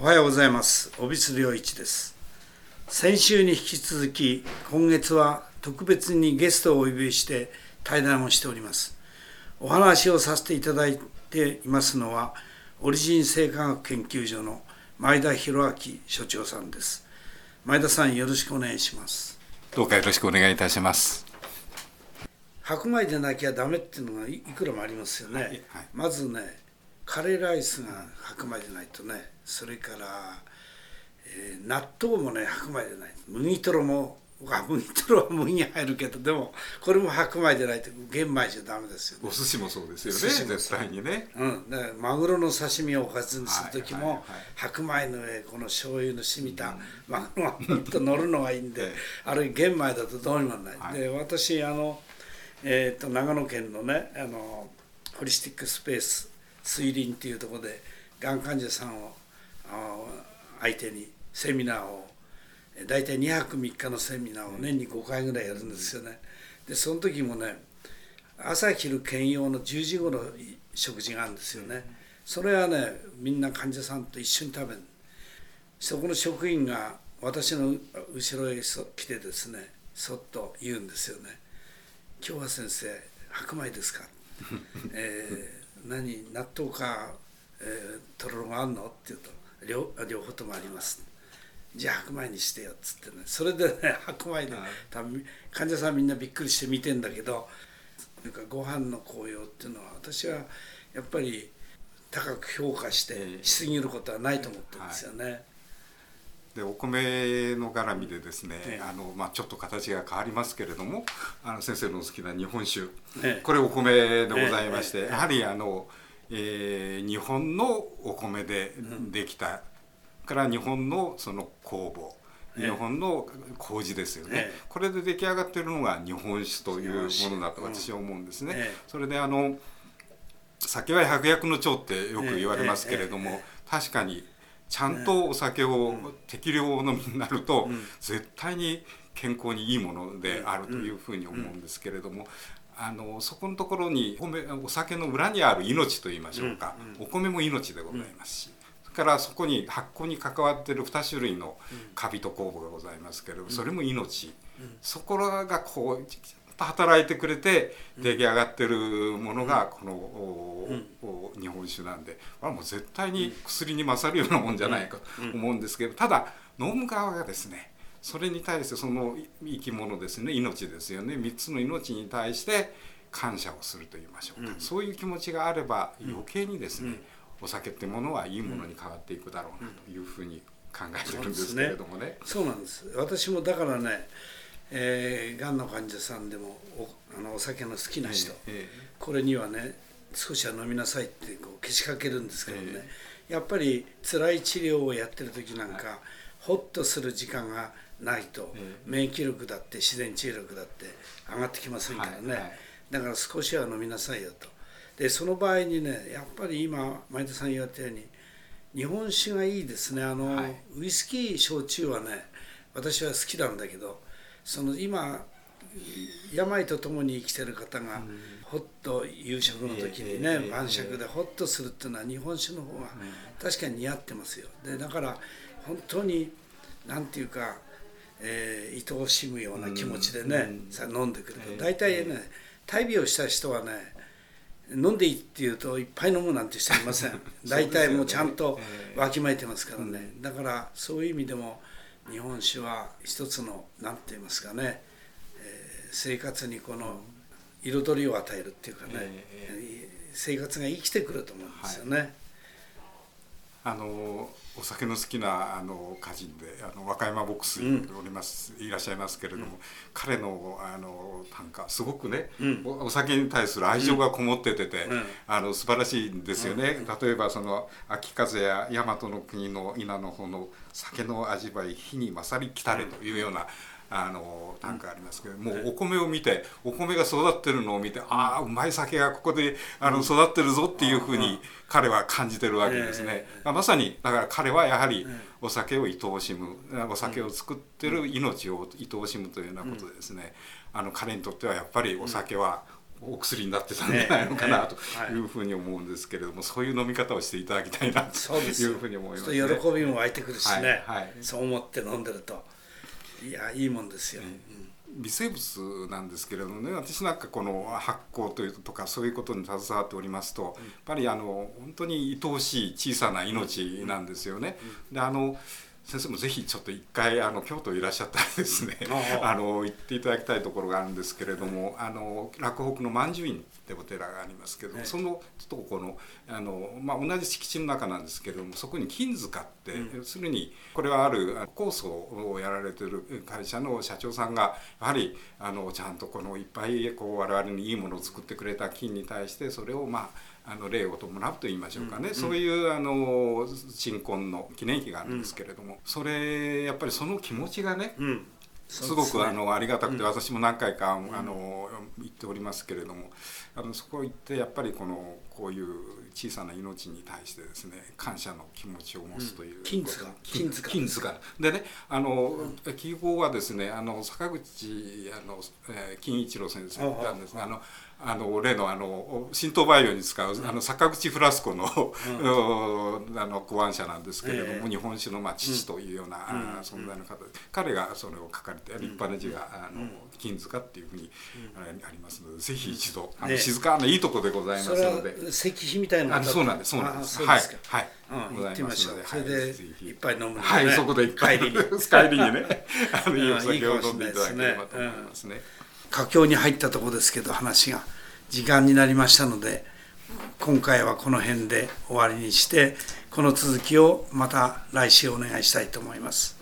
おはようございます。小櫃良一です。先週に引き続き今月は特別にゲストをお呼びして対談をしております。お話をさせていただいていますのはオリジン生化学研究所の前田博明所長さんです。前田さんよろしくお願いします。どうかよろしくお願いいたします。白米でなきゃダメっていうのがいくらもありますよね、はいはい、まずねカレーライスが白米でないとねそれから、えー、納豆もね白米でない。麦とろも麦とろは麦入るけどでもこれも白米でないと玄米じゃダメですよ、ね、お寿司もそうですよね絶対にね、うん、でマグロの刺身をおかずにする時も、はいはい。はい、白米の上この醤油の染みたマグロがっと乗るのがいいんで、あれ玄米だとどうにもない、はい、で私あの、えーと、長野県のねあのホリスティックスペース水林っていうところでがん患者さんを相手にセミナーを大体2泊3日のセミナーを年に5回ぐらいやるんですよね。でその時もね朝昼兼用の10時頃食事があるんですよね。それはねみんな患者さんと一緒に食べるそこの職員が私の後ろへ来てですねそっと言うんですよね「今日は先生白米ですか? えー」何納豆か、えー、とろろがあんの?」って言うと両「両方ともあります」じゃあ白米にしてよっつってね。それでね白米で多分患者さんみんなびっくりして見てんだけどなんかご飯の紅葉っていうのは私はやっぱり高く評価してしすぎることはないと思ってるんですよね。はいでお米の絡みでですね、ええ、あのまあ、ちょっと形が変わりますけれどもあの先生の好きな日本酒、え、これお米でございまして、やはりあの、えー、日本のお米でできたから日本のその酵母。日本の麹ですよね、これで出来上がっているのが日本酒というものだと私は思うんですね。それであの酒は百薬の長ってよく言われますけれども、確かにちゃんとお酒を適量お飲みになると、絶対に健康にいいものであるというふうに思うんですけれども、あのそこのところにお酒の裏にある命といいましょうか、お米も命でございますし、からそこに発酵に関わってる2種類のカビと酵母がございますけれどそれも命、そこらがこう働いてくれて出来上がってるものがこの日本酒なんでもう絶対に薬に勝るようなもんじゃないかと思うんですけどただ飲む側がですねそれに対してその生き物ですね命ですよね3つの命に対して感謝をすると言いましょうか、そういう気持ちがあれば余計にですね、お酒ってものはいいものに変わっていくだろうなというふうに考えてるんですけれどもね。そうなんです。私もだからねえー、がんの患者さんでもおあのお酒の好きな人、えー、これにはね少しは飲みなさいってこうけしかけるんですけどね、えー、やっぱり辛い治療をやってる時なんか、はい、ホッとする時間がないと、免疫力だって自然治癒力だって上がってきませんからね、はいはい、だから少しは飲みなさいよと。でその場合にねやっぱり今前田さん言われたように日本酒がいいですね。あの、はい、ウイスキー焼酎はね私は好きなんだけどその今病とともに生きてる方がほっと夕食の時にね晩酌でほっとするっていうのは日本酒の方が確かに似合ってますよ。でだから本当に何て言うか、えー、愛おしむような気持ちでね、さ飲んでくると。大体ね大病した人はね飲んでいいって言うといっぱい飲むなんて人いません。大体もうちゃんとわきまえてますからね、だからそういう意味でも日本酒は一つの何て言いますかね、えー、生活にこの彩りを与えるっていうかね、えー、生活が生きてくると思うんですよね。はいあのお酒の好きなあの歌人であの和歌山ボックスにおります、うん、いらっしゃいますけれども、うん、彼のあの短歌すごくね、うん、お酒に対する愛情がこもっててて、うん、あの素晴らしいんですよね、例えばその秋風や大和の国の稲の方の酒の味わい火に勝りきたれというような、あのなんかありますけどもうお米を見てお米が育ってるのを見てああうまい酒がここであの育ってるぞっていうふうに彼は感じてるわけですね。まさにだから彼はやはりお酒を愛おしむお酒を作ってる命を愛おしむというようなことでですね。あの彼にとってはやっぱりお酒はお薬になってたんじゃないのかなというふうに思うんですけれども、そういう飲み方をしていただきたいなというふうに思います、ね、喜びも湧いてくるしね、はい。はい、そう思って飲んでるといやいいもんですよ。うん微生物なんですけれどもね私なんかこの発酵というとかそういうことに携わっておりますとやっぱりあの本当に愛おしい小さな命なんですよね。であの先生もぜひちょっと一回あの京都いらっしゃったらですね あの行っていただきたいところがあるんですけれどもあの洛北の万寿院ってお寺がありますけども、そのちょっとこのあの、まあ、同じ敷地の中なんですけれどもそこに金塚って、うん、要するにこれはある酵素をやられてる会社の社長さんがやはりあのちゃんとこのいっぱいこう我々にいいものを作ってくれた金に対してそれをまああの礼を伴うと言いましょうかね、うん、そういうあの新婚の記念碑があるんですけれども、うん、それやっぱりその気持ちがね、うん、すごくあのありがたくて私も何回かあの行っておりますけれどもあのそこ行ってやっぱりこのこういう小さな命に対してですね感謝の気持ちを持つという、金塚。金塚。金塚。でねあの、記号はですねあの坂口あの、えー、金一郎先生なんですがあのあの例のあの神道培養に使う、あの坂口フラスコの, あの考案者なんですけれども、日本酒のまあ父というような、存在の方で、彼がそれを書かれて立派な字があの、金塚っていうふうに、ありますのでぜひ一度、あの静かないいとこでございますので石碑みたいなそうなんですそうなんです。はいはい。ございますので。それでいっぱい飲むはいそこでいっぱい。帰りに。帰りにね。あのいいお酒を飲んでいただければと思いますね。佳境に入ったとこですけど話が時間になりましたので今回はこの辺で終わりにしてこの続きをまた来週お願いしたいと思います。